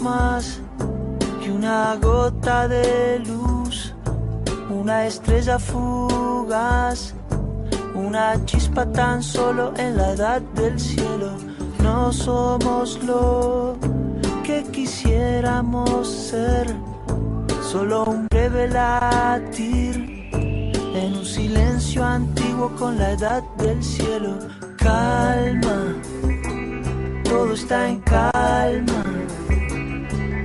Más que una gota de luz, una estrella fugaz, una chispa tan solo en la edad del cielo. No somos lo que quisiéramos ser, solo un breve latir en un silencio antiguo con la edad del cielo. Calma todo está en calma.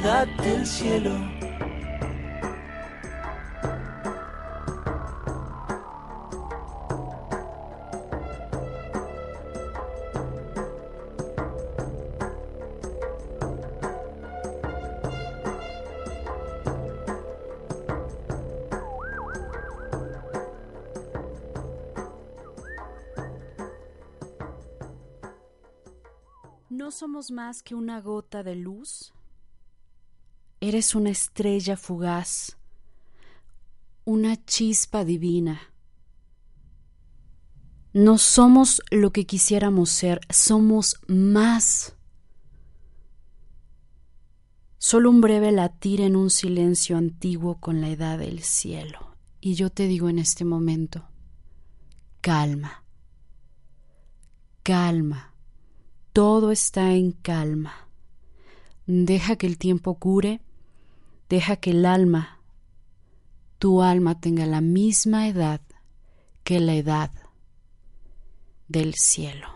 Del cielo. ¿No somos más que una gota de luz? Eres una estrella fugaz, una chispa divina. No somos lo que quisiéramos ser, somos más. Solo un breve latir en un silencio antiguo con la edad del cielo. Y yo te digo en este momento, calma, calma todo está en calma. Deja que el tiempo cure, deja que el alma, tu alma tenga la misma edad que la edad del cielo.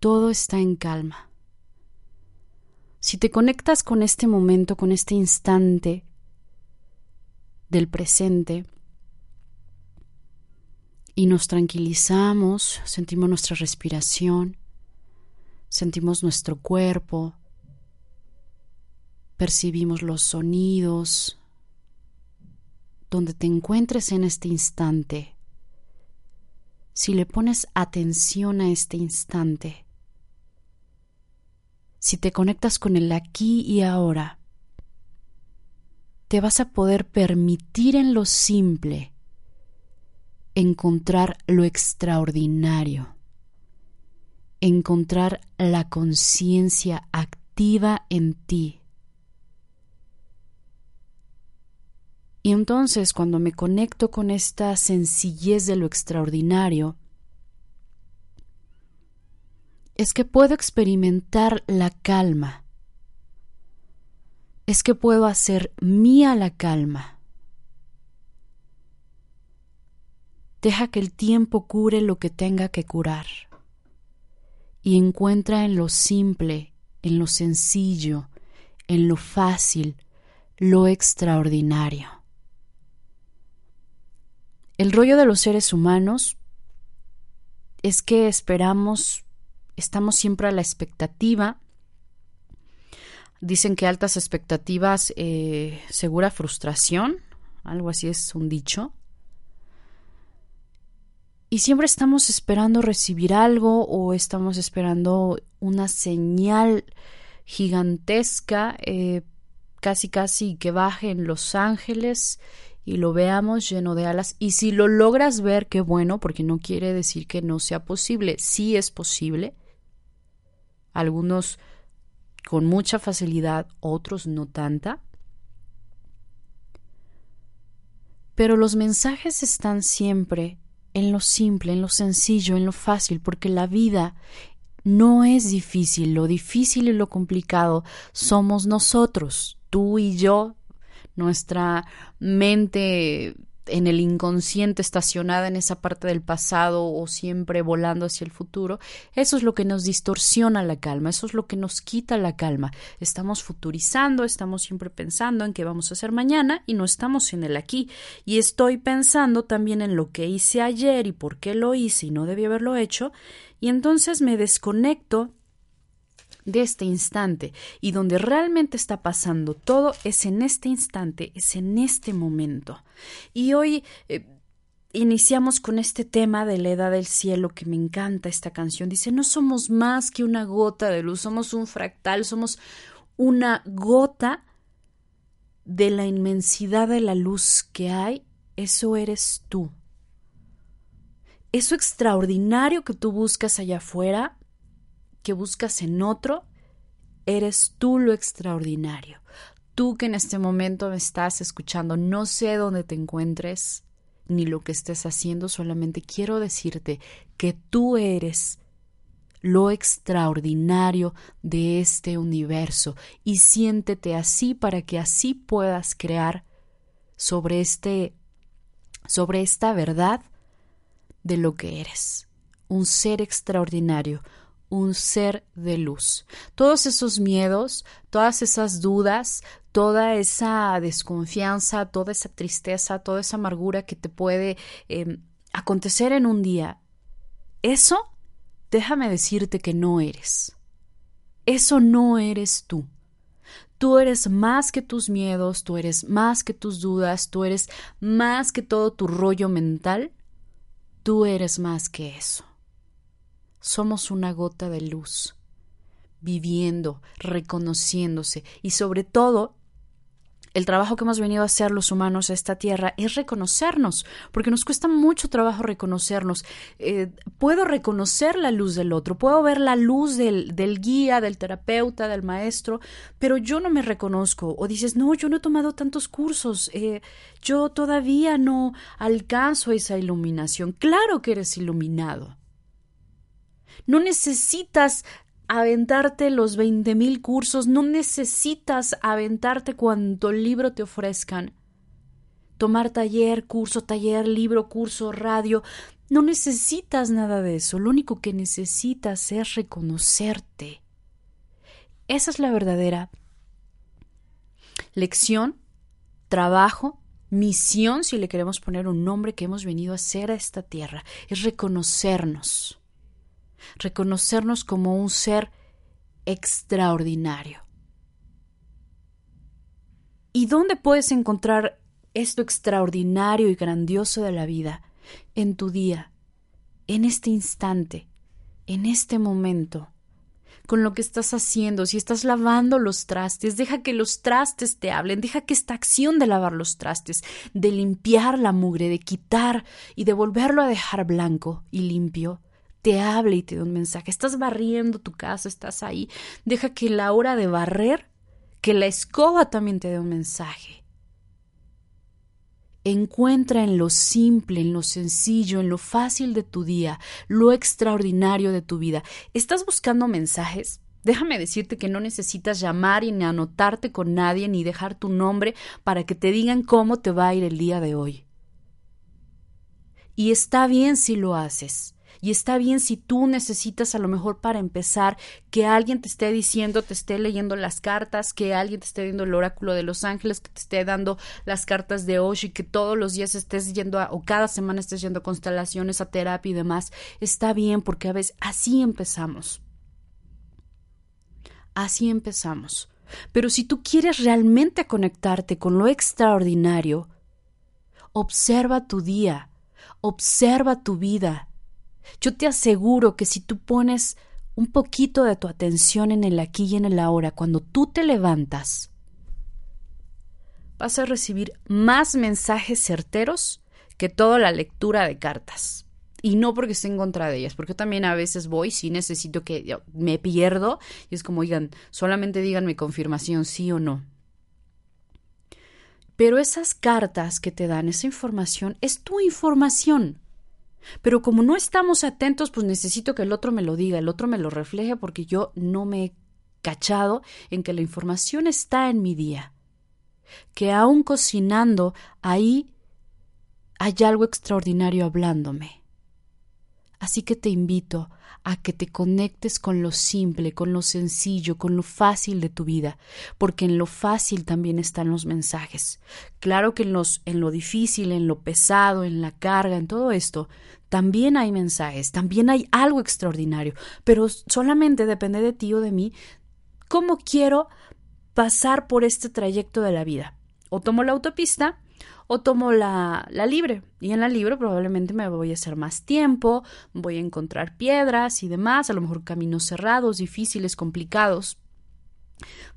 Todo está en calma. Si te conectas con este momento, con este instante del presente, y nos tranquilizamos, sentimos nuestra respiración, sentimos nuestro cuerpo, percibimos los sonidos, donde te encuentres en este instante, si le pones atención a este instante, si te conectas con el aquí y ahora, te vas a poder permitir en lo simple encontrar lo extraordinario, encontrar la conciencia activa en ti. Y entonces cuando me conecto con esta sencillez de lo extraordinario, es que puedo experimentar la calma, es que puedo hacer mía la calma. Deja que el tiempo cure lo que tenga que curar y encuentra en lo simple, en lo sencillo, en lo fácil, lo extraordinario. El rollo de los seres humanos es que esperamos, estamos siempre a la expectativa. Dicen que altas expectativas, eh, segura frustración, algo así es un dicho. Y siempre estamos esperando recibir algo o estamos esperando una señal gigantesca, eh, casi casi que baje en Los Ángeles y lo veamos lleno de alas. Y si lo logras ver, qué bueno, porque no quiere decir que no sea posible. Sí es posible. Algunos con mucha facilidad, otros no tanta. Pero los mensajes están siempre en lo simple, en lo sencillo, en lo fácil, porque la vida no es difícil, lo difícil y lo complicado somos nosotros, tú y yo, nuestra mente en el inconsciente estacionada en esa parte del pasado o siempre volando hacia el futuro, eso es lo que nos distorsiona la calma, eso es lo que nos quita la calma. Estamos futurizando, estamos siempre pensando en qué vamos a hacer mañana y no estamos en el aquí. Y estoy pensando también en lo que hice ayer y por qué lo hice y no debí haberlo hecho, y entonces me desconecto de este instante y donde realmente está pasando todo es en este instante, es en este momento. Y hoy eh, iniciamos con este tema de la edad del cielo que me encanta esta canción. Dice, no somos más que una gota de luz, somos un fractal, somos una gota de la inmensidad de la luz que hay, eso eres tú. Eso extraordinario que tú buscas allá afuera, que buscas en otro, eres tú lo extraordinario. Tú que en este momento me estás escuchando, no sé dónde te encuentres ni lo que estés haciendo, solamente quiero decirte que tú eres lo extraordinario de este universo y siéntete así para que así puedas crear sobre este sobre esta verdad de lo que eres, un ser extraordinario, un ser de luz. Todos esos miedos, todas esas dudas, toda esa desconfianza, toda esa tristeza, toda esa amargura que te puede em, acontecer en un día, eso, déjame decirte que no eres. Eso no eres tú. Tú eres más que tus miedos, tú eres más que tus dudas, tú eres más que todo tu rollo mental, tú eres más que eso somos una gota de luz, viviendo, reconociéndose y sobre todo el trabajo que hemos venido a hacer los humanos a esta tierra es reconocernos, porque nos cuesta mucho trabajo reconocernos. Eh, puedo reconocer la luz del otro, puedo ver la luz del, del, guía, del terapeuta, del maestro, pero yo no me reconozco. O dices, no, yo no he tomado tantos cursos, eh, yo todavía no alcanzo esa iluminación. Claro que eres iluminado. No necesitas aventarte los 20.000 cursos, no necesitas aventarte cuanto libro te ofrezcan. Tomar taller, curso, taller, libro, curso, radio. No necesitas nada de eso. Lo único que necesitas es reconocerte. Esa es la verdadera lección, trabajo, misión, si le queremos poner un nombre que hemos venido a hacer a esta tierra. Es reconocernos reconocernos como un ser extraordinario. ¿Y dónde puedes encontrar esto extraordinario y grandioso de la vida? En tu día, en este instante, en este momento, con lo que estás haciendo, si estás lavando los trastes, deja que los trastes te hablen, deja que esta acción de lavar los trastes, de limpiar la mugre, de quitar y de volverlo a dejar blanco y limpio, te hable y te dé un mensaje. Estás barriendo tu casa, estás ahí. Deja que la hora de barrer, que la escoba también te dé un mensaje. Encuentra en lo simple, en lo sencillo, en lo fácil de tu día, lo extraordinario de tu vida. ¿Estás buscando mensajes? Déjame decirte que no necesitas llamar y ni anotarte con nadie ni dejar tu nombre para que te digan cómo te va a ir el día de hoy. Y está bien si lo haces. Y está bien si tú necesitas a lo mejor para empezar que alguien te esté diciendo, te esté leyendo las cartas, que alguien te esté viendo el oráculo de los ángeles, que te esté dando las cartas de Osho y que todos los días estés yendo a, o cada semana estés yendo a constelaciones, a terapia y demás. Está bien porque a veces así empezamos. Así empezamos. Pero si tú quieres realmente conectarte con lo extraordinario, observa tu día, observa tu vida, yo te aseguro que si tú pones un poquito de tu atención en el aquí y en el ahora, cuando tú te levantas, vas a recibir más mensajes certeros que toda la lectura de cartas. Y no porque esté en contra de ellas, porque también a veces voy, si necesito que me pierdo, y es como, oigan, solamente díganme confirmación sí o no. Pero esas cartas que te dan esa información es tu información. Pero como no estamos atentos, pues necesito que el otro me lo diga, el otro me lo refleje porque yo no me he cachado en que la información está en mi día. Que aún cocinando, ahí hay algo extraordinario hablándome. Así que te invito a que te conectes con lo simple, con lo sencillo, con lo fácil de tu vida, porque en lo fácil también están los mensajes. Claro que en, los, en lo difícil, en lo pesado, en la carga, en todo esto, también hay mensajes, también hay algo extraordinario, pero solamente depende de ti o de mí cómo quiero pasar por este trayecto de la vida. O tomo la autopista o tomo la, la, libre. Y en la libre probablemente me voy a hacer más tiempo, voy a encontrar piedras y demás, a lo mejor caminos cerrados, difíciles, complicados.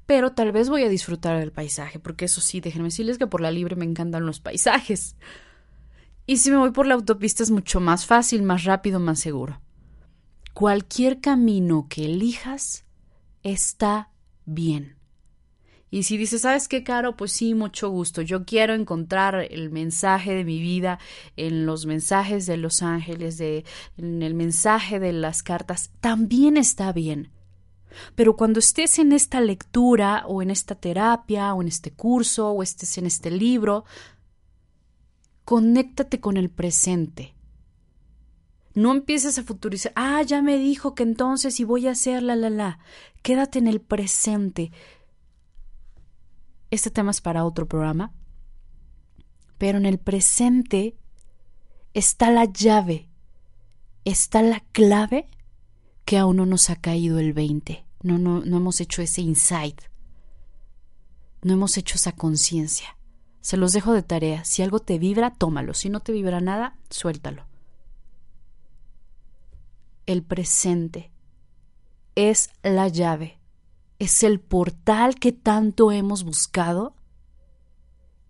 Pero tal vez voy a disfrutar del paisaje, porque eso sí, déjenme decirles que por la libre me encantan los paisajes. Y si me voy por la autopista es mucho más fácil, más rápido, más seguro. Cualquier camino que elijas está bien. Y si dices, ¿sabes qué, Caro? Pues sí, mucho gusto. Yo quiero encontrar el mensaje de mi vida en los mensajes de los ángeles, de, en el mensaje de las cartas. También está bien. Pero cuando estés en esta lectura o en esta terapia o en este curso o estés en este libro, conéctate con el presente. No empieces a futurizar, ah, ya me dijo que entonces y voy a hacer la la la. Quédate en el presente. Este tema es para otro programa. Pero en el presente está la llave, está la clave que aún no nos ha caído el 20. No, no, no hemos hecho ese insight. No hemos hecho esa conciencia. Se los dejo de tarea. Si algo te vibra, tómalo. Si no te vibra nada, suéltalo. El presente es la llave es el portal que tanto hemos buscado,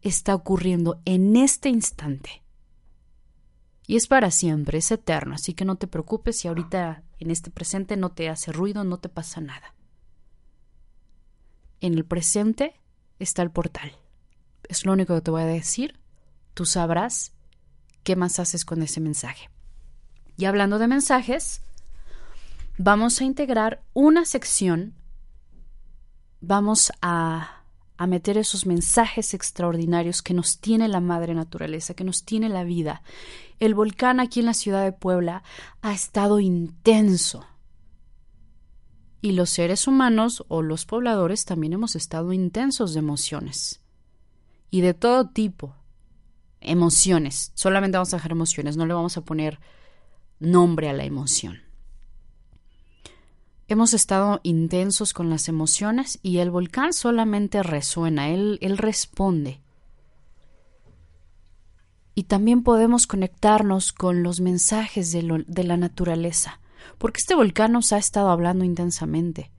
está ocurriendo en este instante. Y es para siempre, es eterno, así que no te preocupes si ahorita en este presente no te hace ruido, no te pasa nada. En el presente está el portal. Es lo único que te voy a decir. Tú sabrás qué más haces con ese mensaje. Y hablando de mensajes, vamos a integrar una sección, vamos a, a meter esos mensajes extraordinarios que nos tiene la madre naturaleza, que nos tiene la vida. El volcán aquí en la ciudad de Puebla ha estado intenso. Y los seres humanos o los pobladores también hemos estado intensos de emociones. Y de todo tipo. Emociones. Solamente vamos a dejar emociones, no le vamos a poner nombre a la emoción. Hemos estado intensos con las emociones y el volcán solamente resuena, él, él responde. Y también podemos conectarnos con los mensajes de, de la naturaleza, porque este volcán nos ha estado hablando intensamente.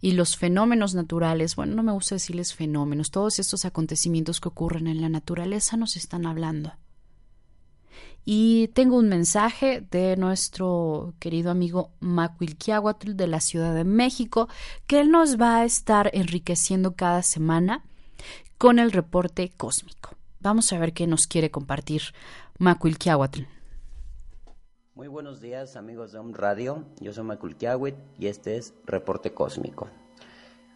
Y los fenómenos naturales, bueno, no me gusta decirles fenómenos, todos estos acontecimientos que ocurren en la naturaleza nos están hablando. Y tengo un mensaje de nuestro querido amigo Macuilquiahuatl de la Ciudad de México, que él nos va a estar enriqueciendo cada semana con el reporte cósmico. Vamos a ver qué nos quiere compartir Macuilquiahuatl. Muy buenos días amigos de Home Radio, yo soy Macuilquiahuatl y este es Reporte Cósmico.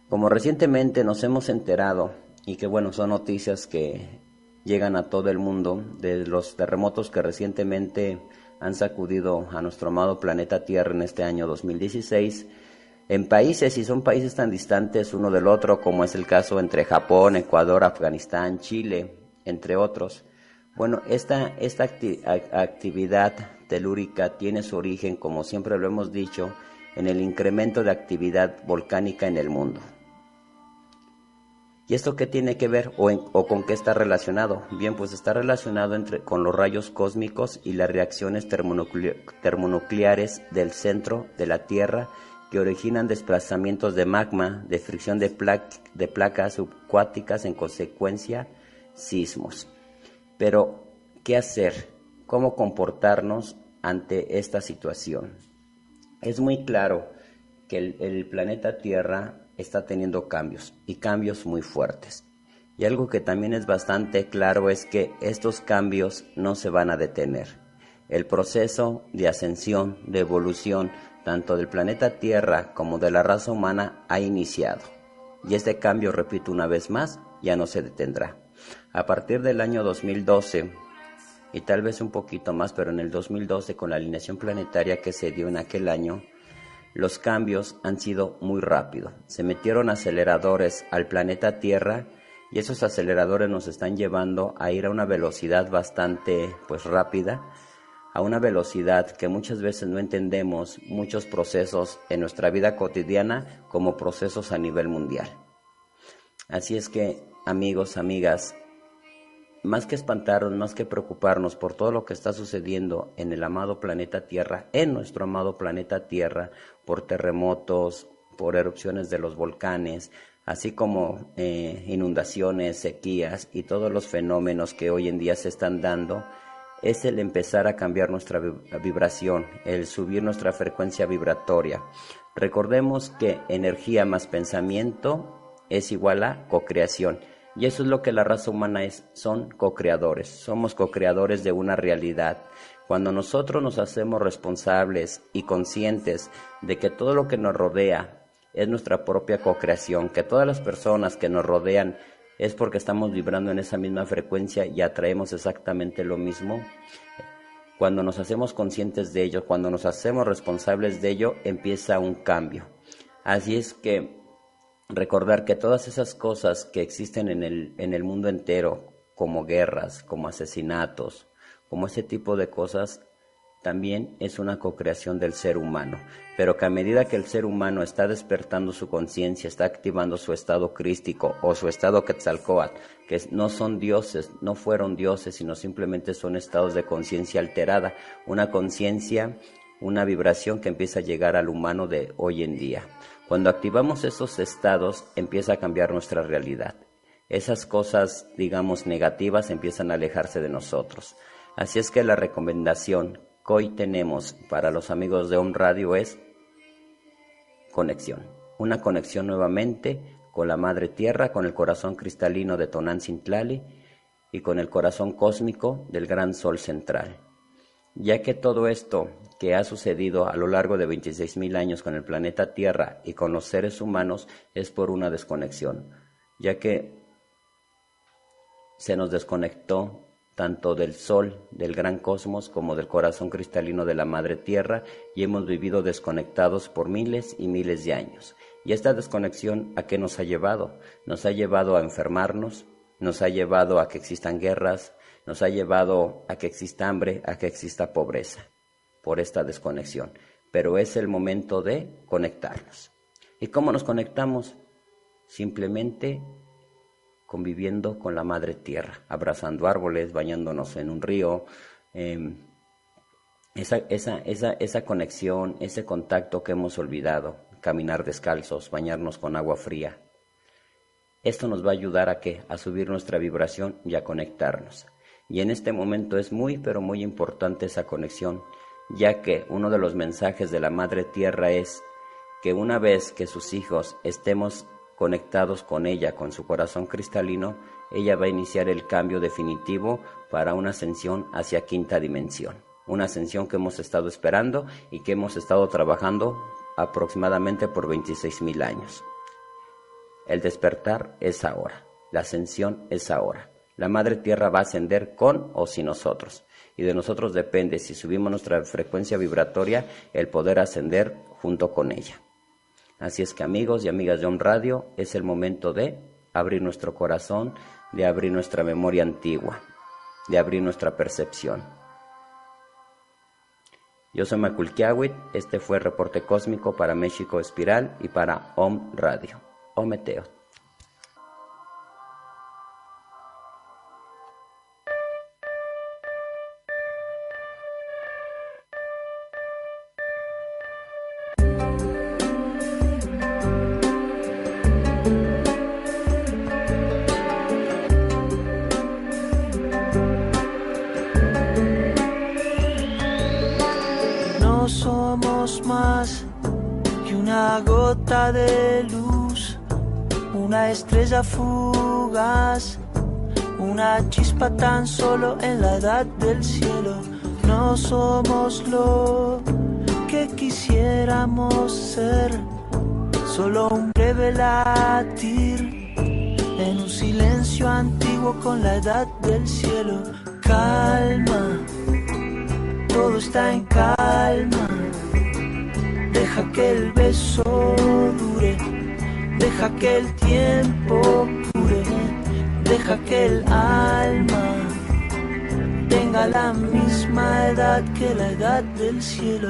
Como recientemente nos hemos enterado, y que bueno, son noticias que llegan a todo el mundo, de los terremotos que recientemente han sacudido a nuestro amado planeta Tierra en este año 2016, en países, y son países tan distantes uno del otro, como es el caso entre Japón, Ecuador, Afganistán, Chile, entre otros. Bueno, esta, esta actividad telúrica tiene su origen, como siempre lo hemos dicho, en el incremento de actividad volcánica en el mundo. ¿Y esto qué tiene que ver o, con qué está relacionado? Bien, pues está relacionado entre, con los rayos cósmicos y las reacciones termonucleares del centro de la Tierra que originan desplazamientos de magma, de fricción de, de placas subcuáticas, en consecuencia sismos. Pero, ¿qué hacer? ¿Cómo comportarnos ante esta situación? Es muy claro que el planeta Tierra está teniendo cambios y cambios muy fuertes. Y algo que también es bastante claro es que estos cambios no se van a detener. El proceso de ascensión, de evolución, tanto del planeta Tierra como de la raza humana, ha iniciado. Y este cambio, repito una vez más, ya no se detendrá. A partir del año 2012, y tal vez un poquito más, pero en el 2012, con la alineación planetaria que se dio en aquel año, los cambios han sido muy rápidos. Se metieron aceleradores al planeta Tierra y esos aceleradores nos están llevando a ir a una velocidad bastante pues rápida, a una velocidad que muchas veces no entendemos muchos procesos en nuestra vida cotidiana como procesos a nivel mundial. Así es que, amigos, amigas, más que espantarnos, más que preocuparnos por todo lo que está sucediendo en el amado planeta Tierra, en nuestro amado planeta Tierra, por terremotos, por erupciones de los volcanes, así como eh, inundaciones, sequías y todos los fenómenos que hoy en día se están dando, es el empezar a cambiar nuestra vibración, el subir nuestra frecuencia vibratoria. Recordemos que energía más pensamiento es igual a cocreación. Y eso es lo que la raza humana es, son co-creadores, somos co-creadores de una realidad. Cuando nosotros nos hacemos responsables y conscientes de que todo lo que nos rodea es nuestra propia co-creación, que todas las personas que nos rodean es porque estamos vibrando en esa misma frecuencia y atraemos exactamente lo mismo. Cuando nos hacemos conscientes de ello, cuando nos hacemos responsables de ello, empieza un cambio. Así es que recordar que todas esas cosas que existen en el, en el mundo entero, como guerras, como asesinatos, como ese tipo de cosas, también es una co-creación del ser humano, pero que a medida que el ser humano está despertando su conciencia, está activando su estado crístico o su estado quetzalcoatl, que no son dioses, no fueron dioses, sino simplemente son estados de conciencia alterada, una conciencia, una vibración que empieza a llegar al humano de hoy en día. Cuando activamos esos estados empieza a cambiar nuestra realidad. Esas cosas, digamos, negativas empiezan a alejarse de nosotros. Así es que la recomendación que hoy tenemos para los amigos de Home Radio es conexión. Una conexión nuevamente con la Madre Tierra, con el corazón cristalino de Tonantzin y con el corazón cósmico del gran Sol central. ya que todo esto que ha sucedido a lo largo de 26.000 años con el planeta Tierra y con los seres humanos es por una desconexión, ya que se nos desconectó tanto del Sol, del gran cosmos, como del corazón cristalino de la Madre Tierra, y hemos vivido desconectados por miles y miles de años. ¿Y esta desconexión a qué nos ha llevado? Nos ha llevado a enfermarnos, nos ha llevado a que existan guerras, nos ha llevado a que exista hambre, a que exista pobreza, por esta desconexión. Pero es el momento de conectarnos. ¿Y cómo nos conectamos? Simplemente conviviendo con la madre tierra, abrazando árboles, bañándonos en un río. Em, esa, esa, esa, esa conexión, ese contacto que hemos olvidado, caminar descalzos, bañarnos con agua fría. Esto nos va a ayudar a que a subir nuestra vibración y a conectarnos. Y en este momento es muy pero muy importante esa conexión, ya que uno de los mensajes de la Madre Tierra es que una vez que sus hijos estemos conectados con ella, con su corazón cristalino, ella va a iniciar el cambio definitivo para una ascensión hacia quinta dimensión. Una ascensión que hemos estado esperando y que hemos estado trabajando aproximadamente por 26 mil años. El despertar es ahora, la ascensión es ahora. La Madre Tierra va a ascender con o sin nosotros. Y de nosotros depende, si subimos nuestra frecuencia vibratoria, el poder ascender junto con ella. Así es que amigos y amigas de Home Radio, es el momento de abrir nuestro corazón, de abrir nuestra memoria antigua, de abrir nuestra percepción. Yo soy Maculquiawit, este fue el reporte cósmico para México Espiral y para Home Radio. Ometeo. Solo un breve latir en un silencio antiguo con la edad del cielo. Calma, todo está en calma. Deja que el beso dure Deja que el tiempo cure, deja que el alma tenga la misma edad que la edad del cielo.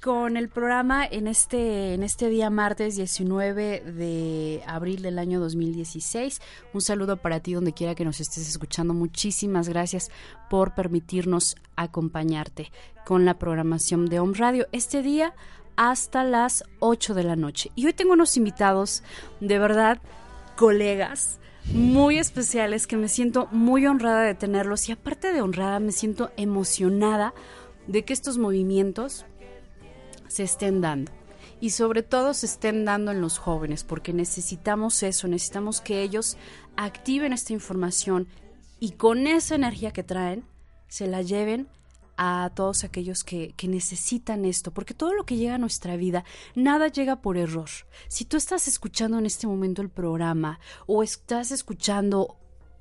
con el programa en este, en este día martes 19 de abril del año 2016. Un saludo para ti donde quiera que nos estés escuchando. Muchísimas gracias por permitirnos acompañarte con la programación de Home Radio. Este día hasta las 8 de la noche. Y hoy tengo unos invitados, de verdad, colegas muy especiales que me siento muy honrada de tenerlos y aparte de honrada me siento emocionada de que estos movimientos se estén dando. y sobre todo se estén dando en los jóvenes, porque necesitamos eso, necesitamos que ellos activen esta información y con esa energía que traen se la lleven a todos aquellos que, que, necesitan esto, porque todo lo que llega a nuestra vida, nada llega por error. Si tú estás escuchando en este momento el programa o estás escuchando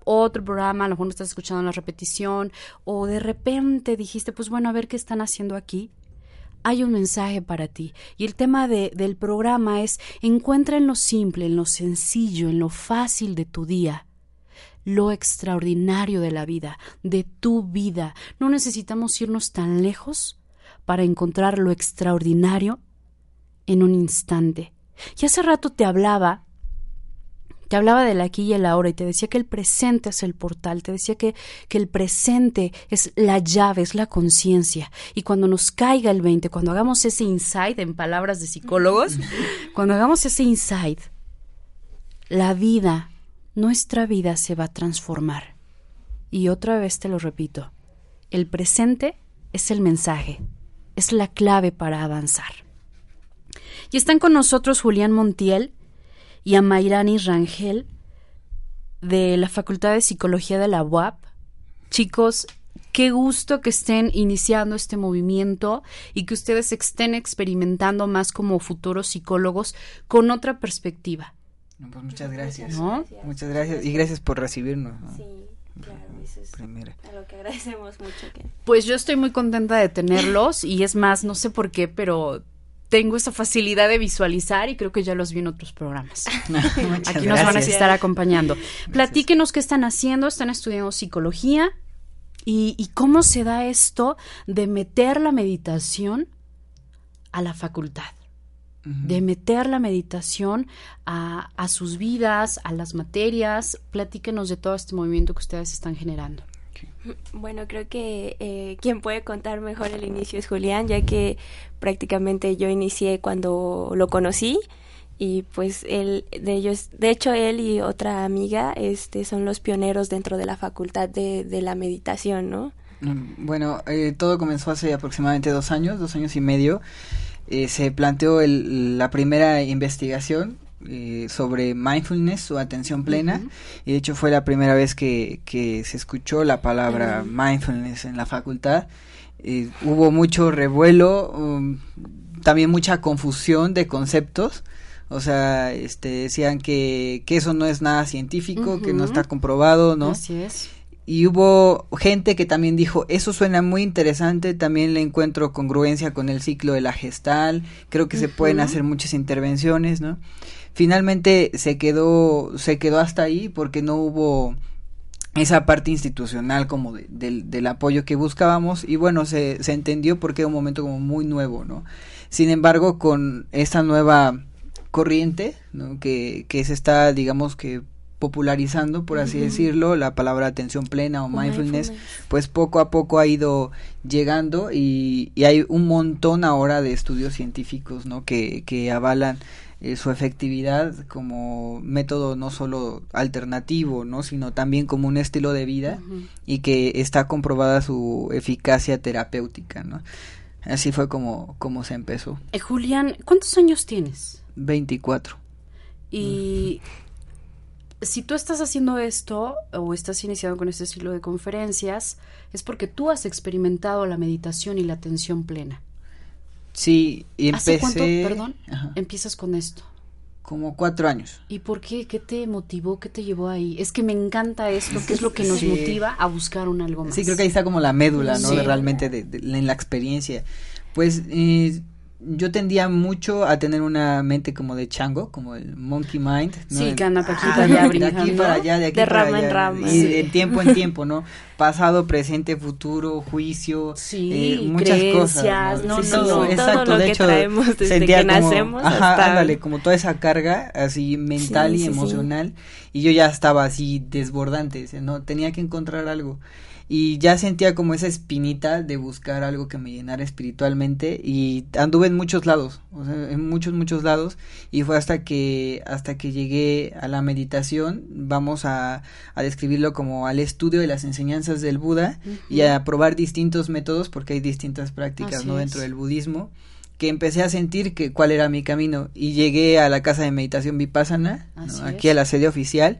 otro programa, a lo mejor no estás escuchando la repetición, o de repente dijiste, pues bueno, a ver qué están haciendo aquí, hay un mensaje para ti. Y el tema de, del programa es encuentra en lo simple, en lo sencillo, en lo fácil de tu día, lo extraordinario de la vida, de tu vida. No necesitamos irnos tan lejos para encontrar lo extraordinario en un instante. Y hace rato te hablaba te hablaba del aquí y el ahora y te decía que el presente es el portal, te decía que, que el presente es la llave, es la conciencia. Y cuando nos caiga el 20, cuando hagamos ese insight, en palabras de psicólogos, cuando hagamos ese insight, la vida, nuestra vida se va a transformar. Y otra vez te lo repito, el presente es el mensaje, es la clave para avanzar. Y están con nosotros Julián Montiel, y a Mayrani Rangel de la Facultad de Psicología de la UAP. Chicos, qué gusto que estén iniciando este movimiento y que ustedes estén experimentando más como futuros psicólogos con otra perspectiva. pues muchas gracias. Muchas gracias y gracias por recibirnos. Sí. Claro, eso es a lo que agradecemos mucho. Pues yo estoy muy contenta de tenerlos y es más, no sé por qué, pero tengo esa facilidad de visualizar y creo que ya los vi en otros programas. Aquí nos van a estar acompañando. Platíquenos qué están haciendo, están estudiando psicología y, cómo se da esto de meter la meditación a la facultad, de meter la meditación a, a sus vidas, a las materias. Platíquenos de todo este movimiento que ustedes están generando. Bueno, creo que eh, quien puede contar mejor el inicio es Julián, ya que prácticamente yo inicié cuando lo conocí. Y pues él de ellos de hecho él y otra amiga este son los pioneros dentro de la facultad de, de la meditación no mm, bueno eh, todo comenzó hace aproximadamente dos años dos años y medio. Eh, se planteó el, la primera investigación eh, sobre mindfulness o atención plena. Y de hecho fue la primera vez que, que se escuchó la palabra mindfulness en la facultad. Eh, hubo mucho revuelo um, también mucha confusión de conceptos. O sea este decían que, que eso no es nada científico que no está comprobado no así es y hubo gente que también dijo, eso suena muy interesante, también le encuentro congruencia con el ciclo de la gestal, creo que se pueden hacer muchas intervenciones, ¿no? Finalmente se quedó, se quedó hasta ahí porque no hubo esa parte institucional como del apoyo que buscábamos y bueno, se, se entendió porque era un momento como muy nuevo, ¿no? Sin embargo, con esta nueva corriente, ¿no? Que, que se está, digamos que popularizando, por así decirlo, la palabra atención plena o mindfulness, pues poco a poco ha ido llegando y, y, hay un montón ahora de estudios científicos, ¿no? Que, que avalan eh, su efectividad como método no solo alternativo, ¿no? sino también como un estilo de vida y que está comprobada su eficacia terapéutica, ¿no? Así fue como, como se empezó. Eh, Julián, ¿cuántos años tienes? 24. Y si tú estás haciendo esto o estás iniciando con este estilo de conferencias, es porque tú has experimentado la meditación y la atención plena. Sí, y empecé... ¿Hace cuánto, perdón, empiezas con esto? Como cuatro años. ¿Y por qué? ¿Qué te motivó? ¿Qué te llevó ahí? Es que me encanta esto, que es lo que nos motiva a buscar un algo más. Sí, creo que ahí está como la médula, ¿no? realmente de, en la experiencia. Pues eh, yo tendía mucho a tener una mente como de chango, como el monkey mind. Sí, que anda aquí para allá De aquí para allá, de aquí de para rama allá. en rama. Y de tiempo en tiempo, ¿no? Pasado, presente, futuro, juicio, sí, eh, muchas cosas. ¿no? sí, no, no, exacto. Todo lo de que hecho, traemos desde sentía que como, nacemos ajá, hasta... ándale, como toda esa carga así mental Sí, y sí, emocional. Y yo ya estaba así desbordante, ¿no? Tenía que encontrar algo y ya sentía como esa espinita de buscar algo que me llenara espiritualmente y anduve en muchos lados, o sea, en muchos muchos lados y fue hasta que hasta que llegué a la meditación, vamos a, a describirlo como al estudio de las enseñanzas del Buda y a probar distintos métodos porque hay distintas prácticas Así no es. dentro del budismo que empecé a sentir que cuál era mi camino y llegué a la casa de meditación Vipassana, aquí a la sede oficial,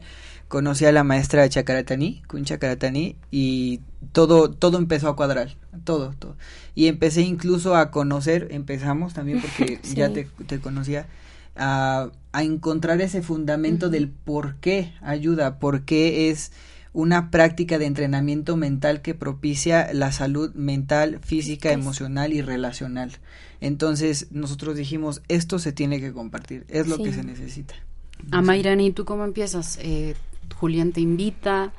conocí a la maestra Chacaratani, Kun Chacaratani y todo todo empezó a cuadrar, todo, todo. Y empecé incluso a conocer, empezamos también porque ya te, te conocía a, a, encontrar ese fundamento del por qué ayuda, por qué es una práctica de entrenamiento mental que propicia la salud mental, física, emocional y relacional. Entonces nosotros dijimos, esto se tiene que compartir, es lo que se necesita. Amairani, ¿tú cómo empiezas? Eh, Julián te invita.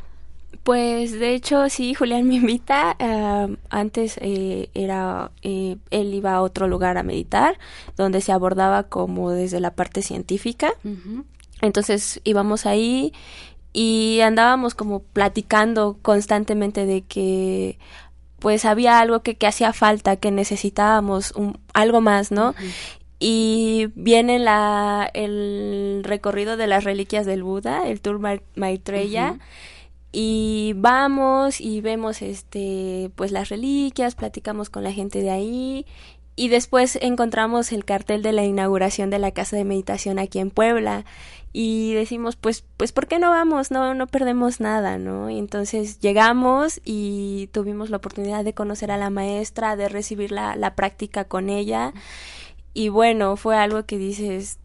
Pues de hecho sí, Julián me invita. Uh, antes eh, era, eh, él iba a otro lugar a meditar, donde se abordaba como desde la parte científica. Entonces íbamos ahí y andábamos como platicando constantemente de que pues había algo que, que hacía falta, que necesitábamos un, algo más, ¿no? Y viene la, el recorrido de las reliquias del Buda, el Tour Maitreya, y vamos y vemos este pues las reliquias, platicamos con la gente de ahí y después encontramos el cartel de la inauguración de la casa de meditación aquí en Puebla y decimos pues pues por qué no vamos no no perdemos nada no y entonces llegamos y tuvimos la oportunidad de conocer a la maestra de recibir la, la práctica con ella y bueno fue algo que dices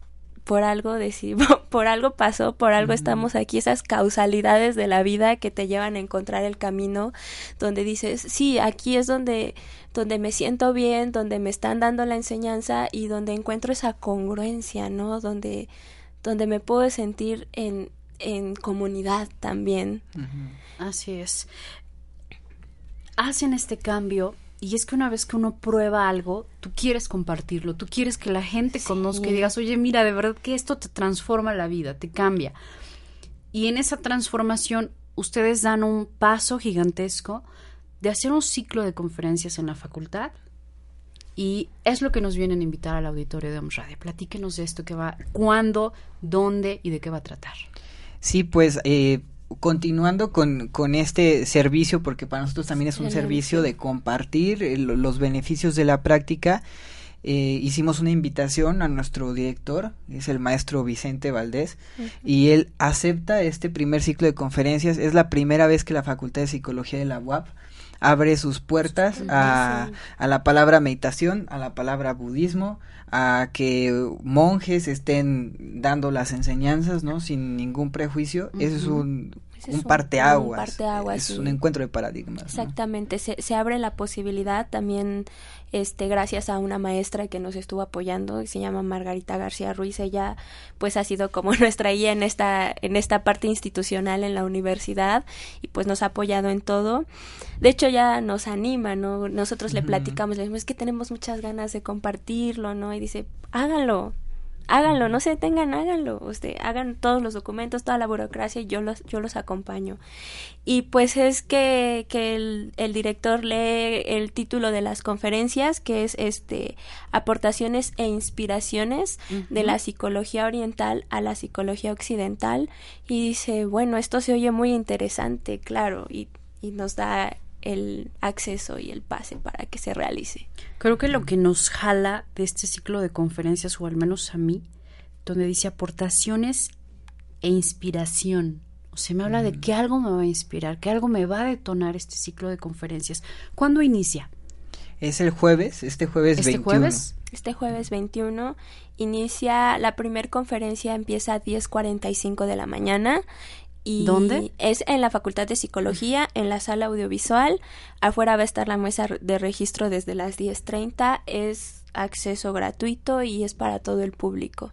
por algo decimos, por algo pasó, por algo estamos aquí, esas causalidades de la vida que te llevan a encontrar el camino donde dices, sí, aquí es donde donde me siento bien, donde me están dando la enseñanza y donde encuentro esa congruencia, ¿no? Donde donde me puedo sentir en, en comunidad también. Así es. Hacen este cambio y es que una vez que uno prueba algo, tú quieres compartirlo, tú quieres que la gente conozca y digas, oye, mira, de verdad que esto te transforma la vida, te cambia. Y en esa transformación, ustedes dan un paso gigantesco de hacer un ciclo de conferencias en la facultad y es lo que nos vienen a invitar al auditorio de OMS Radio. Platíquenos de esto, que va, cuándo, dónde y de qué va a tratar. Sí, pues eh, continuando con, con, este servicio, porque para nosotros también es un servicio de compartir eh, los beneficios de la práctica, eh, hicimos una invitación a nuestro director, es el maestro Vicente Valdés, y él acepta este primer ciclo de conferencias. Es la primera vez que la Facultad de Psicología de la UAP abre sus puertas a, a, la palabra meditación, a la palabra budismo, a que monjes estén dando las enseñanzas, ¿no? Sin ningún prejuicio. Eso es un, un, parteaguas. es un encuentro de paradigmas. Exactamente. Se, se abre la posibilidad también este gracias a una maestra que nos estuvo apoyando y se llama Margarita García Ruiz ella pues ha sido como nuestra guía en esta en esta parte institucional en la universidad y pues nos ha apoyado en todo de hecho ya nos anima no nosotros le platicamos le decimos es que tenemos muchas ganas de compartirlo no y dice háganlo háganlo, no se detengan, háganlo, usted, hagan todos los documentos, toda la burocracia y yo los, yo los acompaño. Y pues es que, que el, el, director lee el título de las conferencias, que es este aportaciones e inspiraciones de la psicología oriental a la psicología occidental, y dice, bueno, esto se oye muy interesante, claro, y, y nos da el acceso y el pase para que se realice. Creo que lo que nos jala de este ciclo de conferencias, o al menos a mí, donde dice aportaciones e inspiración. O sea, me habla de que algo me va a inspirar, que algo me va a detonar este ciclo de conferencias. ¿Cuándo inicia? Es el jueves, este jueves ¿Este Jueves? Este jueves 21 inicia, la primera conferencia empieza a 10.45 de la mañana y ¿Dónde? Es en la Facultad de Psicología, en la sala audiovisual. Afuera va a estar la mesa de registro desde las 10.30. Es acceso gratuito y es para todo el público.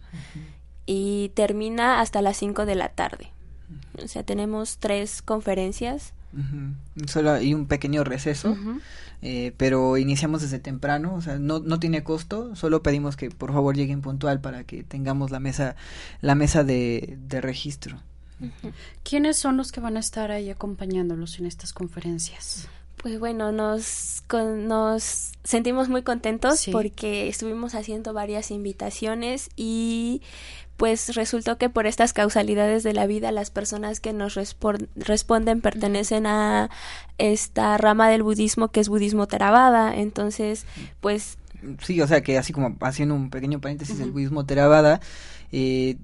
Y termina hasta las 5 de la tarde. O sea, tenemos tres conferencias. Solo hay un pequeño receso, eh, pero iniciamos desde temprano, o sea, no, no tiene costo, solo pedimos que por favor lleguen puntual para que tengamos la mesa, la mesa de, de registro. ¿Quiénes son los que van a estar ahí acompañándolos en estas conferencias? Pues bueno, nos, nos sentimos muy contentos porque estuvimos haciendo varias invitaciones y pues resultó que por estas causalidades de la vida las personas que nos responden pertenecen a esta rama del budismo que es budismo Theravada, entonces pues sí, o sea que así como haciendo un pequeño paréntesis, el budismo Theravada eh,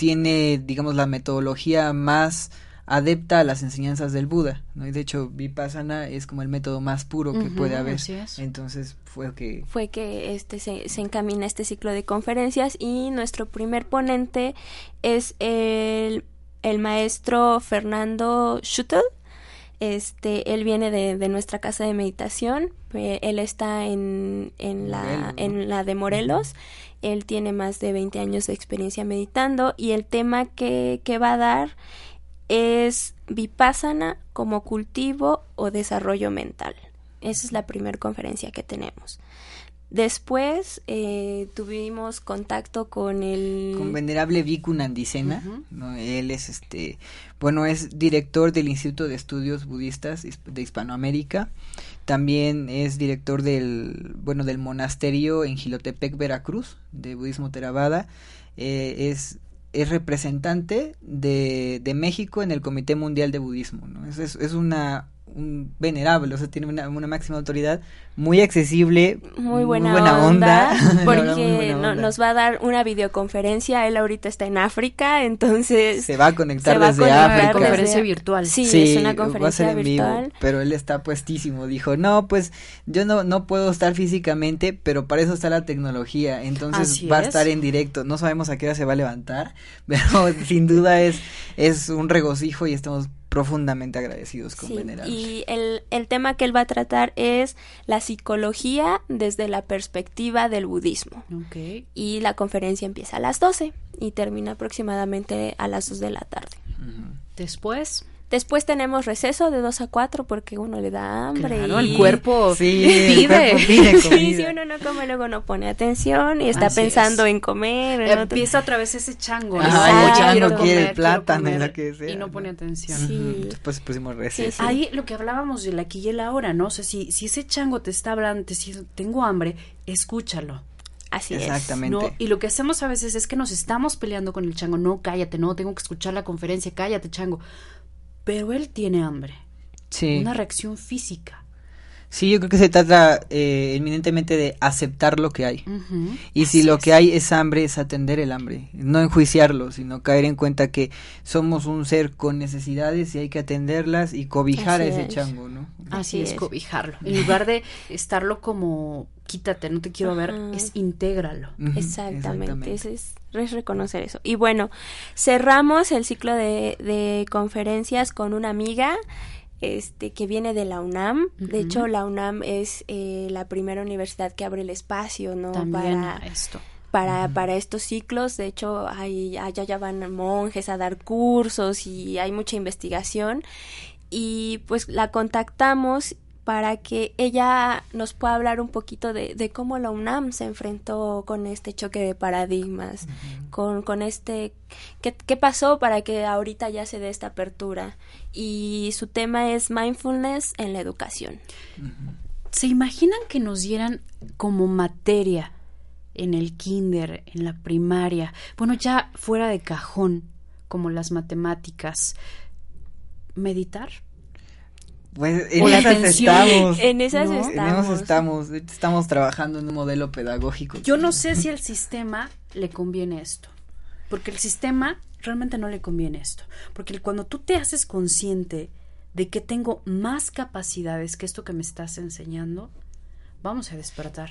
tiene, digamos, la metodología más adepta a las enseñanzas del Buda, ¿no? Y de hecho, Vipassana es como el método más puro que puede haber. Entonces, fue que fue que este se, se, encamina este ciclo de conferencias y nuestro primer ponente es el, el maestro Fernando Schuttel. Este, él viene de, de nuestra casa de meditación, eh, él está en, en, la, en la de Morelos, él tiene más de 20 años de experiencia meditando y el tema que, que va a dar es Vipassana como cultivo o desarrollo mental. Esa es la primera conferencia que tenemos. Después eh, tuvimos contacto con el... Con venerable Viku Nandicena, Él es este, bueno, es director del Instituto de Estudios Budistas de Hispanoamérica. También es director del, bueno, del monasterio en Gilotepec, Veracruz, de Budismo Theravada. Eh, es es representante de, de, México en el Comité Mundial de Budismo. ¿no? Es, es, una un venerable, o sea, tiene una, una máxima autoridad, muy accesible, muy buena, onda, porque nos va a dar una videoconferencia, él ahorita está en África, entonces se va a conectar desde África. Una conferencia virtual. Sí, es una conferencia virtual. pero él está puestísimo, dijo, no, pues yo no, no puedo estar físicamente, pero para eso está la tecnología, entonces va a estar en directo, no sabemos a qué hora se va a levantar, pero sin duda es, es un regocijo y estamos profundamente agradecidos con sí, Y el, el tema que él va a tratar es la psicología desde la perspectiva del budismo. Okay. Y la conferencia empieza a las 12 y termina aproximadamente a las 2 de la tarde. Después Después tenemos receso de 2 a 4 porque uno le da hambre. Claro, el cuerpo sí, pide. sí, si uno no come, luego no pone atención y está pensando en comer. Empieza otra vez ese chango. Ah, el chango quiere el plátano que Y no pone atención. Sí. Después pusimos receso. Ahí lo que hablábamos de la aquí y el ahora, ¿no? O sea, si, si ese chango te está hablando, te dice, tengo hambre, escúchalo. Así Exactamente. es. ¿no? Y lo que hacemos a veces es que nos estamos peleando con el chango. No, cállate, no, tengo que escuchar la conferencia, cállate, chango pero él tiene hambre. Sí. Una reacción física. Sí, yo creo que se trata eh, eminentemente de aceptar lo que hay. Y si lo que hay es hambre, es atender el hambre. No enjuiciarlo, sino caer en cuenta que somos un ser con necesidades y hay que atenderlas y cobijar a ese chango, ¿no? Así, es, cobijarlo. En lugar de estarlo como quítate, no te quiero ver, es intégralo. exactamente, Es, es, reconocer eso. Y bueno, cerramos el ciclo de, de conferencias con una amiga este que viene de la UNAM. De hecho, la UNAM es eh, la primera universidad que abre el espacio, ¿no? para esto. Para, para estos ciclos, de hecho, hay, allá ya van monjes a dar cursos y hay mucha investigación. Y pues la contactamos para que ella nos pueda hablar un poquito de, de, cómo la UNAM se enfrentó con este choque de paradigmas, con, con este, ¿qué, ¿qué, pasó para que ahorita ya se dé esta apertura. Y su tema es mindfulness en la educación. ¿Se imaginan que nos dieran como materia en el kinder, en la primaria, bueno, ya fuera de cajón, como las matemáticas, meditar? Pues en esas estamos. En esas estamos. estamos. Estamos trabajando en un modelo pedagógico. Yo no sé si al sistema le conviene esto. Porque el sistema realmente no le conviene esto. Porque cuando tú te haces consciente de que tengo más capacidades que esto que me estás enseñando, vamos a despertar.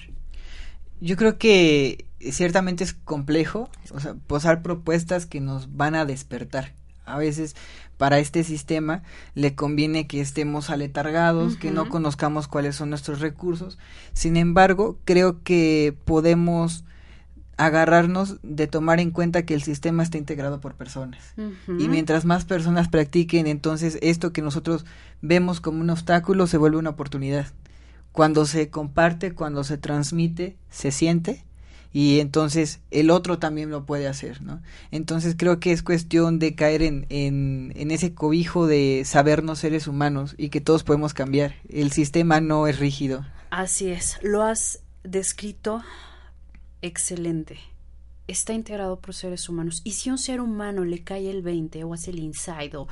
Yo creo que ciertamente es complejo, o sea, posar propuestas que nos van a despertar. A veces para este sistema le conviene que estemos aletargados, que no conozcamos cuáles son nuestros recursos. Sin embargo, creo que podemos agarrarnos de tomar en cuenta que el sistema está integrado por personas. Y mientras más personas practiquen, entonces esto que nosotros vemos como un obstáculo se vuelve una oportunidad. Cuando se comparte, cuando se transmite, se siente y entonces el otro también lo puede hacer, ¿no? Entonces creo que es cuestión de caer en, en, en, ese cobijo de sabernos seres humanos y que todos podemos cambiar. El sistema no es rígido. Así es, lo has descrito excelente. Está integrado por seres humanos. Y si a un ser humano le cae el 20 o hace el inside o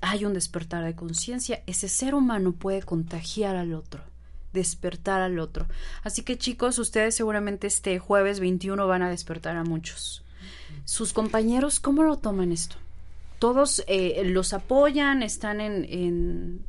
hay un despertar de conciencia, ese ser humano puede contagiar al otro despertar al otro. Así que chicos, ustedes seguramente este jueves 21 van a despertar a muchos. ¿Sus compañeros cómo lo toman esto? ¿Todos eh, los apoyan? ¿Están en,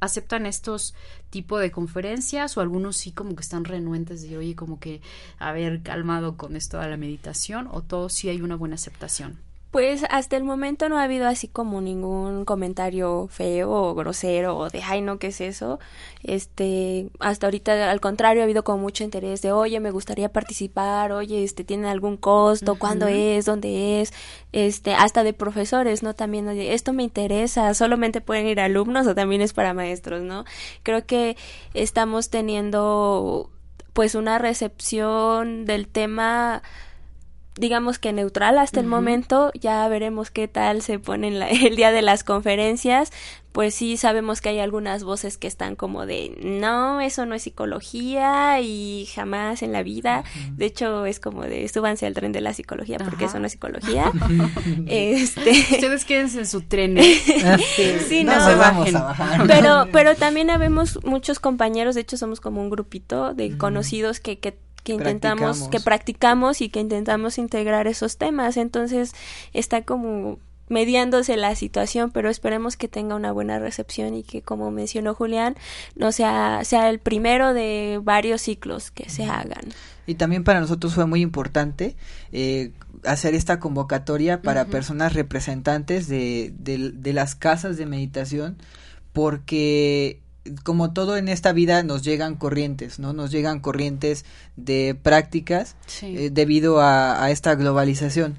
aceptan estos tipos de conferencias o algunos sí como que están renuentes de oye como que haber calmado con esto de la meditación o todos sí hay una buena aceptación pues hasta el momento no ha habido así como ningún comentario feo o grosero o de ay no qué es eso. Este, hasta ahorita al contrario ha habido como mucho interés de oye me gustaría participar, oye este tiene algún costo, cuándo es, dónde es, este, hasta de profesores, ¿no? También oye, esto me interesa, solamente pueden ir alumnos o también es para maestros, ¿no? Creo que estamos teniendo pues una recepción del tema digamos que neutral hasta el momento, ya veremos qué tal se pone el día de las conferencias, pues sí sabemos que hay algunas voces que están como de no, eso no es psicología y jamás en la vida, de hecho es como de súbanse al tren de la psicología porque eso no es psicología. este ustedes quédense en su tren. ¿eh? sí, no, se vamos a bajar. Pero pero también habemos muchos compañeros, de hecho somos como un grupito de conocidos que que que intentamos, que practicamos y que intentamos integrar esos temas. Entonces está como mediándose la situación, pero esperemos que tenga una buena recepción y que, como mencionó Julián, no sea, sea el primero de varios ciclos que se hagan. Y también para nosotros fue muy importante eh, hacer esta convocatoria para personas representantes de, de las casas de meditación, porque como todo en esta vida nos llegan corrientes, ¿no? Nos llegan corrientes de prácticas eh, debido a, a, esta globalización.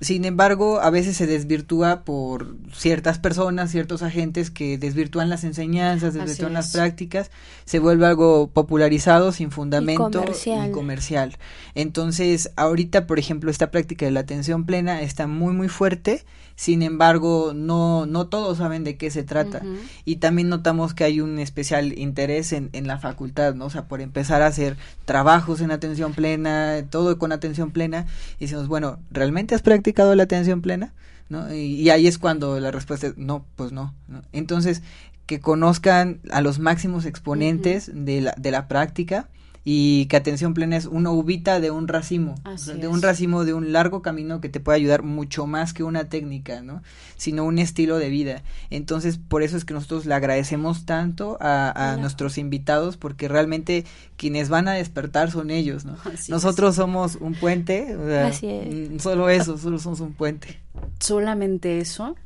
Sin embargo, a veces se desvirtúa por ciertas personas, ciertos agentes que desvirtúan las enseñanzas, desvirtúan las prácticas, se vuelve algo popularizado, sin fundamento y comercial. Entonces, ahorita, por ejemplo, esta práctica de la atención plena está muy, muy fuerte sin embargo no, no todos saben de qué se trata y también notamos que hay un especial interés en, en la facultad, ¿no? O sea, por empezar a hacer trabajos en atención plena, todo con atención plena, y decimos, bueno, ¿realmente has practicado la atención plena? ¿No? Y, ahí es cuando la respuesta es, no, pues no. Entonces, que conozcan a los máximos exponentes de, la, de la práctica, y que atención plena es una uvita de un racimo, de un racimo de un largo camino que te puede ayudar mucho más que una técnica, ¿no? Sino un estilo de vida. Entonces, por eso es que nosotros le agradecemos tanto a, nuestros invitados porque realmente quienes van a despertar son ellos, ¿no? nosotros somos un puente, mm, solo eso, solo somos un puente. Solamente eso.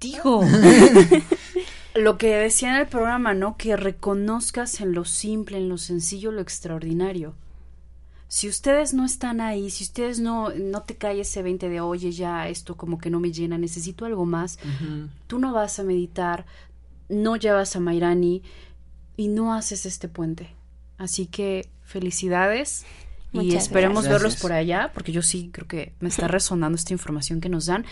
Dijo. lo que decía en el programa, ¿no? Que reconozcas en lo simple, en lo sencillo, lo extraordinario. Si ustedes no están ahí, si ustedes no, no te cae ese 20 de, oye, ya esto como que no me llena, necesito algo más, tú no vas a meditar, no llevas a Mairani y no haces este puente. Así que felicidades y esperemos verlos por allá, porque yo sí creo que me está resonando esta información que nos dan.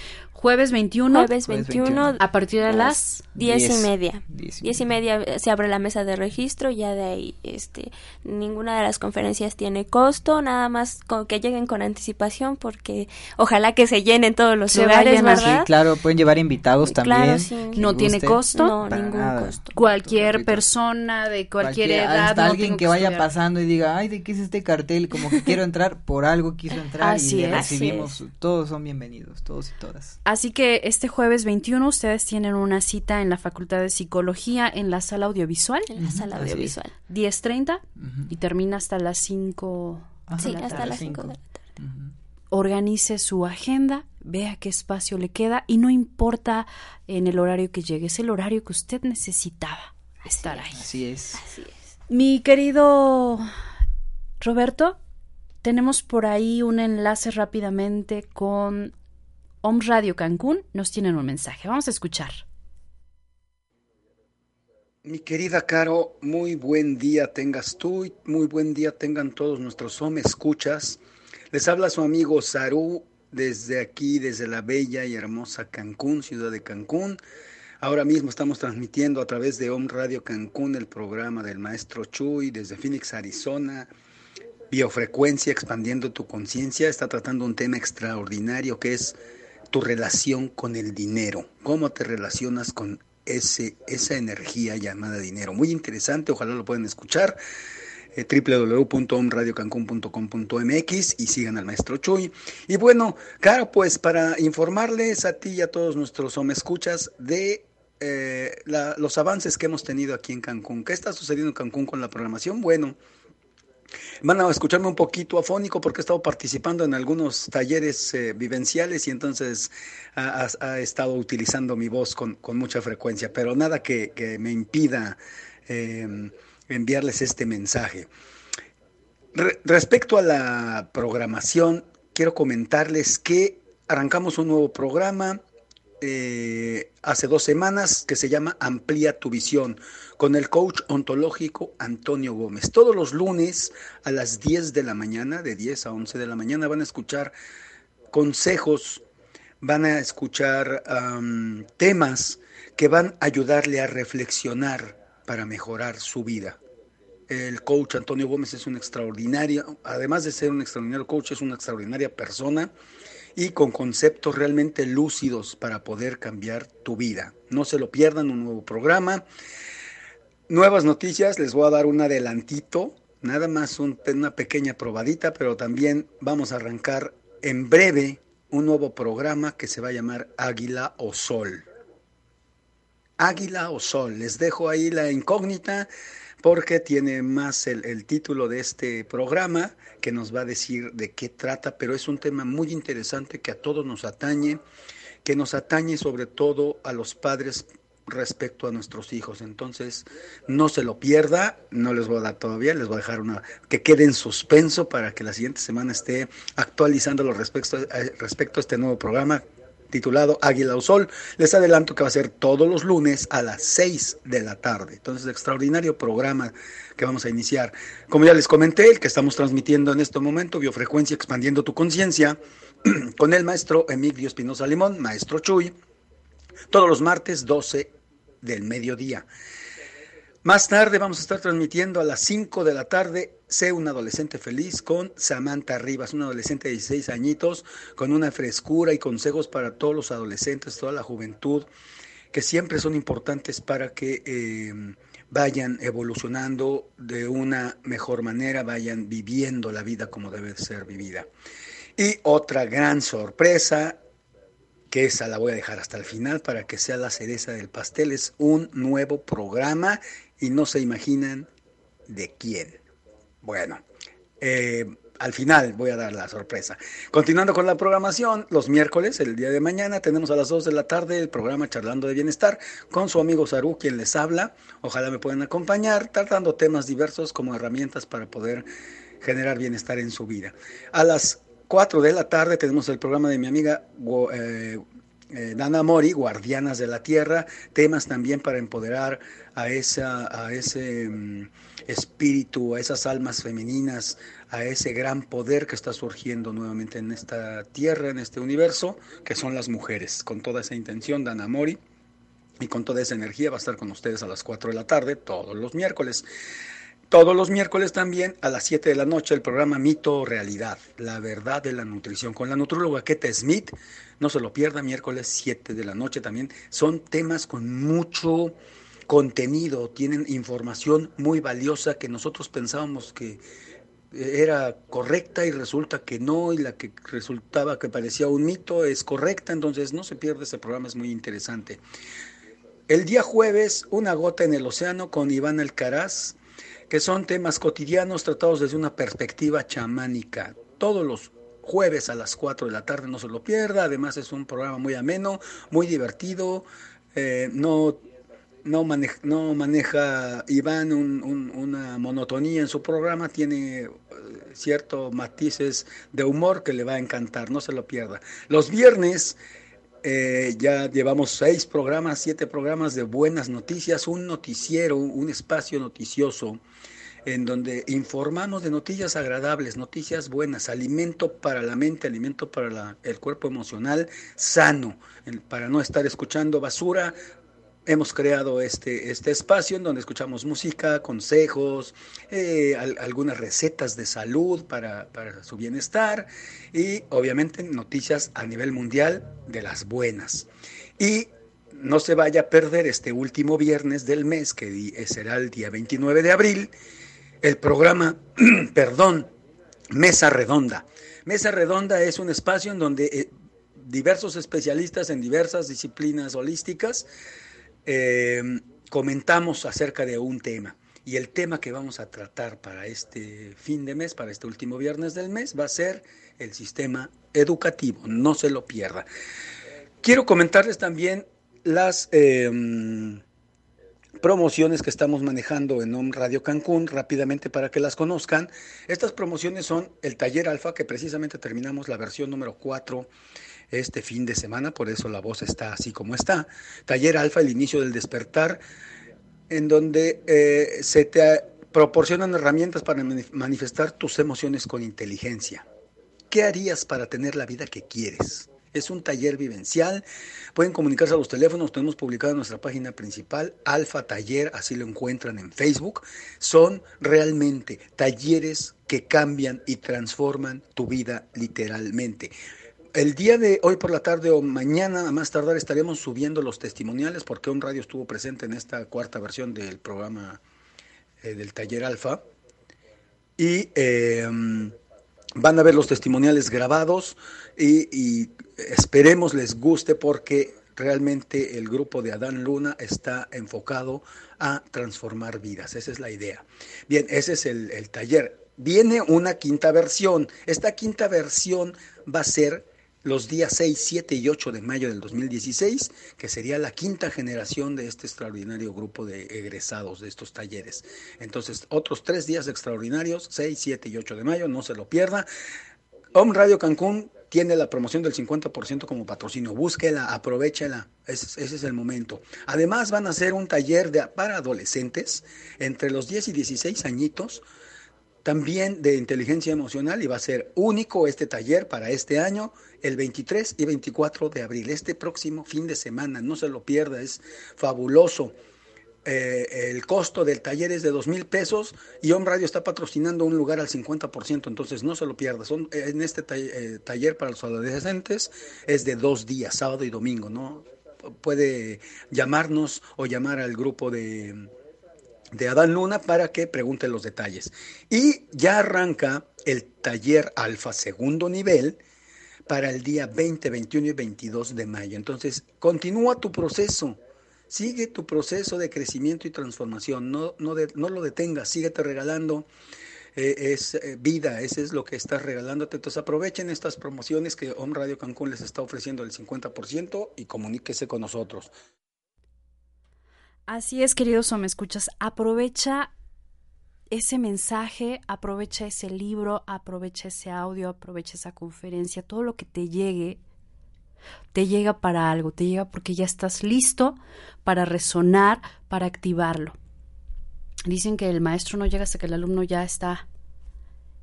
Jueves 21. Jueves 21. A partir de las diez, y media. Diez y, media se abre la mesa de registro, ya de ahí, este, ninguna de las conferencias tiene costo, nada más con que lleguen con anticipación, porque ojalá que se llenen todos los lugares, ¿verdad? Sí, claro, pueden llevar invitados también. no tiene costo. No, ningún costo. Cualquier persona de cualquier, edad. Hasta alguien que vaya pasando y diga, ay, ¿de qué es este cartel? Como que quiero entrar, por algo quiso entrar y recibimos, todos son bienvenidos, todos y todas. Así que este jueves 21 ustedes tienen una cita en la Facultad de Psicología en la sala audiovisual. En la sala audiovisual. 10.30 y termina hasta las 5. Sí, hasta las 5 de la tarde. Organice su agenda, vea qué espacio le queda y no importa en el horario que llegue, es el horario que usted necesitaba estar ahí. Así es. Así es. Mi querido Roberto, tenemos por ahí un enlace rápidamente con Om Radio Cancún. Nos tienen un mensaje. Vamos a escuchar. Mi querida Caro, muy buen día tengas tú y muy buen día tengan todos nuestros Om escuchas. Les habla su amigo Saru desde aquí, desde la bella y hermosa Cancún, ciudad de Cancún. Ahora mismo estamos transmitiendo a través de Om Radio Cancún el programa del maestro Chuy desde Phoenix, Arizona biofrecuencia, expandiendo tu conciencia, está tratando un tema extraordinario que es tu relación con el dinero, cómo te relacionas con ese, esa energía llamada dinero. Muy interesante, ojalá lo puedan escuchar. Eh, y sigan al maestro Chuy. Y bueno, claro, pues para informarles a ti y a todos nuestros escuchas de eh, los avances que hemos tenido aquí en Cancún. ¿Qué está sucediendo en Cancún con la programación? Bueno, Van a escucharme un poquito afónico porque he estado participando en algunos talleres eh, vivenciales y entonces ha, estado utilizando mi voz con, mucha frecuencia, pero nada que, me impida em, enviarles este mensaje. respecto a la programación, quiero comentarles que arrancamos un nuevo programa eh, hace dos semanas que se llama Amplía tu visión con el coach ontológico Antonio Gómez. Todos los lunes a las 10 de la mañana, de 10 a 11 de la mañana, van a escuchar consejos, van a escuchar temas que van a ayudarle a reflexionar para mejorar su vida. El coach Antonio Gómez es un extraordinario, además de ser un extraordinario coach, es una extraordinaria persona y con conceptos realmente lúcidos para poder cambiar tu vida. No se lo pierdan, un nuevo programa. Nuevas noticias, les voy a dar un adelantito, nada más una pequeña probadita, pero también vamos a arrancar en breve un nuevo programa que se va a llamar Águila o Sol. Águila o Sol, les dejo ahí la incógnita porque tiene más el, título de este programa que nos va a decir de qué trata, pero es un tema muy interesante que a todos nos atañe, que nos atañe sobre todo a los padres respecto a nuestros hijos. Entonces, no se lo pierda, no les voy a dar todavía, les voy a dejar una que quede en suspenso para que la siguiente semana esté actualizando respecto, respecto a este nuevo programa titulado Águila o Sol. Les adelanto que va a ser todos los lunes a las 6 de la tarde. Entonces, extraordinario programa que vamos a iniciar. Como ya les comenté, el que estamos transmitiendo en este momento, Biofrecuencia Expandiendo tu Conciencia, con el maestro Emilio Espinosa Limón, maestro Chuy, todos los martes 12 del mediodía. Más tarde vamos a estar transmitiendo a las 5 de la tarde Sé un adolescente feliz con Samantha Rivas, una adolescente de 16 añitos, con una frescura y consejos para todos los adolescentes, toda la juventud, que siempre son importantes para que em, vayan evolucionando de una mejor manera, vayan viviendo la vida como debe ser vivida. Y otra gran sorpresa, que esa la voy a dejar hasta el final para que sea la cereza del pastel, es un nuevo programa y no se imaginan de quién. Bueno, eh, al final voy a dar la sorpresa. Continuando con la programación, los miércoles, el día de mañana, tenemos a las 2 de la tarde el programa Charlando de Bienestar con su amigo Saru, quien les habla. Ojalá me puedan acompañar, tratando temas diversos como herramientas para poder generar bienestar en su vida. A las 4 de la tarde tenemos el programa de mi amiga eh, eh, Dana Mori, Guardianas de la Tierra, temas también para empoderar a, esa, a ese mm, espíritu, a esas almas femeninas, a ese gran poder que está surgiendo nuevamente en esta tierra, en este universo, que son las mujeres. Con toda esa intención, Dana Mori, y con toda esa energía va a estar con ustedes a las 4 de la tarde, todos los miércoles. Todos los miércoles también a las 7 de la noche el programa Mito o Realidad, la verdad de la nutrición, con la nutróloga Kete Smith. No se lo pierda, miércoles 7 de la noche también. Son temas con mucho contenido, tienen información muy valiosa que nosotros pensábamos que era correcta y resulta que no, y la que resultaba que parecía un mito es correcta, entonces no se pierde ese programa, es muy interesante. El día jueves, Una gota en el océano con Iván Alcaraz, que son temas cotidianos tratados desde una perspectiva chamánica. Todos los jueves a las 4 de la tarde no se lo pierda, además es un programa muy ameno, muy divertido, eh, no no maneja, no maneja Iván una monotonía en su programa, tiene eh, ciertos matices de humor que le va a encantar, no se lo pierda. Los viernes eh, ya llevamos seis programas, siete programas de buenas noticias, un noticiero, un espacio noticioso en donde informamos de noticias agradables, noticias buenas, alimento para la mente, alimento para el cuerpo emocional sano, para no estar escuchando basura, hemos creado este, este espacio en donde escuchamos música, consejos, eh, algunas recetas de salud para, para, su bienestar y obviamente noticias a nivel mundial de las buenas. Y no se vaya a perder este último viernes del mes, que será el día 29 de abril, el programa, perdón, Mesa Redonda. Mesa Redonda es un espacio en donde eh, diversos especialistas en diversas disciplinas holísticas eh, comentamos acerca de un tema. Y el tema que vamos a tratar para este fin de mes, para este último viernes del mes, va a ser el sistema educativo. No se lo pierda. Quiero comentarles también las em, promociones que estamos manejando en Om Radio Cancún rápidamente para que las conozcan. Estas promociones son el taller alfa, que precisamente terminamos la versión número 4 este fin de semana, por eso la voz está así como está. Taller alfa, el inicio del despertar en donde eh, se te proporcionan herramientas para manifestar tus emociones con inteligencia. ¿Qué harías para tener la vida que quieres? Es un taller vivencial. Pueden comunicarse a los teléfonos. Tenemos publicado en nuestra página principal, Alfa Taller, así lo encuentran en Facebook. Son realmente talleres que cambian y transforman tu vida literalmente el día de hoy por la tarde o mañana a más tardar estaremos subiendo los testimoniales porque un radio estuvo presente en esta cuarta versión del programa eh, del taller alfa y em, van a ver los testimoniales grabados y, esperemos les guste porque realmente el grupo de Adán Luna está enfocado a transformar vidas, esa es la idea. Bien, ese es el, el taller. Viene una quinta versión. Esta quinta versión va a ser los días 6, 7 y 8 de mayo del 2016, que sería la quinta generación de este extraordinario grupo de egresados de estos talleres. Entonces, otros tres días extraordinarios, 6, 7 y 8 de mayo, no se lo pierda. Home Radio Cancún tiene la promoción del 50% como patrocinio. Búsquela, aprovechela. Ese, ese, es el momento. Además, van a hacer un taller de, para adolescentes entre los 10 y 16 añitos también de inteligencia emocional y va a ser único este taller para este año, el 23 y 24 de abril, este próximo fin de semana, no se lo pierda, es fabuloso. Eh, el costo del taller es de dos mil pesos y Home Radio está patrocinando un lugar al 50%, entonces no se lo pierda. Son, en este eh, taller para los adolescentes es de dos días, sábado y domingo, ¿no? Puede llamarnos o llamar al grupo de de Adán Luna para que pregunte los detalles. Y ya arranca el taller alfa segundo nivel para el día 20, 21 y 22 de mayo. Entonces, continúa tu proceso. Sigue tu proceso de crecimiento y transformación. No, no, no lo detengas. Síguete regalando. Eh, es eh, vida, ese es lo que estás regalándote. Entonces aprovechen estas promociones que Home Radio Cancún les está ofreciendo el 50% y comuníquese con nosotros. Así es, queridos o me escuchas, aprovecha ese mensaje, aprovecha ese libro, aprovecha ese audio, aprovecha esa conferencia, todo lo que te llegue, te llega para algo, te llega porque ya estás listo para resonar, para activarlo. Dicen que el maestro no llega hasta que el alumno ya está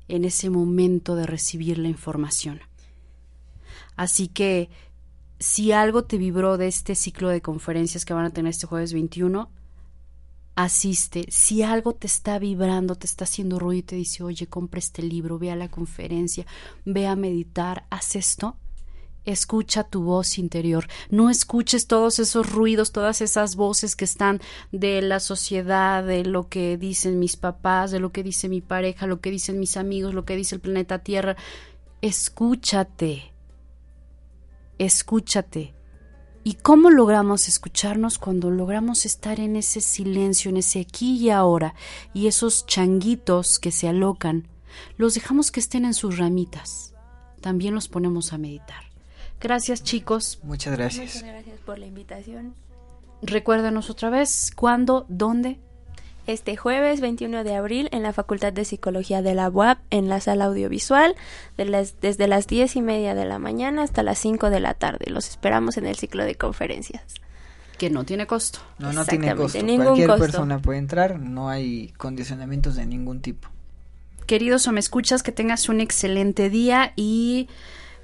en ese momento de recibir la información. Así que si algo te vibró de este ciclo de conferencias que van a tener este jueves 21, asiste. Si algo te está vibrando, te está haciendo ruido y te dice, oye, compra este libro, ve a la conferencia, ve a meditar, haz esto, escucha tu voz interior. No escuches todos esos ruidos, todas esas voces que están de la sociedad, de lo que dicen mis papás, de lo que dice mi pareja, lo que dicen mis amigos, lo que dice el planeta Tierra. Escúchate escúchate. ¿Y cómo logramos escucharnos cuando logramos estar en ese silencio, en ese aquí y ahora, y esos changuitos que se alocan, los dejamos que estén en sus ramitas? También los ponemos a meditar. Gracias chicos. Muchas gracias. Muchas gracias por la invitación. Recuérdanos otra vez cuándo, dónde este jueves 21 de abril en la Facultad de Psicología de la UAP en la sala audiovisual desde las 10 y media de la mañana hasta las 5 de la tarde. Los esperamos en el ciclo de conferencias. Que no tiene costo. No, no tiene costo. Cualquier persona puede entrar, no hay condicionamientos de ningún tipo. Queridos o me escuchas, que tengas un excelente día y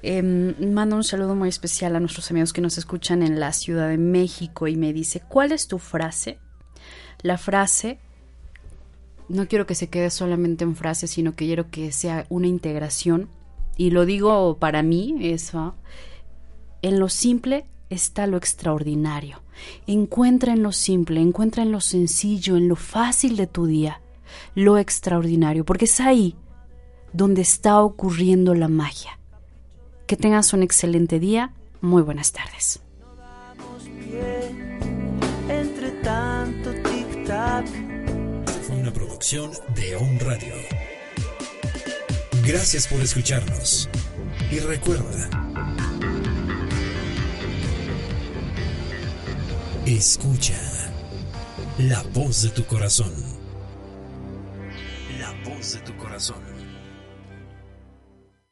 eh, mando un saludo muy especial a nuestros amigos que nos escuchan en la Ciudad de México y me dice, ¿cuál es tu frase? La frase no quiero que se quede solamente en frases, sino que quiero que sea una integración. Y lo digo para mí, eso, en lo simple está lo extraordinario. Encuentra en lo simple, encuentra en lo sencillo, en lo fácil de tu día, lo extraordinario, porque es ahí donde está ocurriendo la magia. Que tengas un excelente día. Muy buenas tardes. Entre tanto fue una producción de On Radio. Gracias por escucharnos. Y recuerda, escucha la voz de tu corazón. La voz de tu corazón.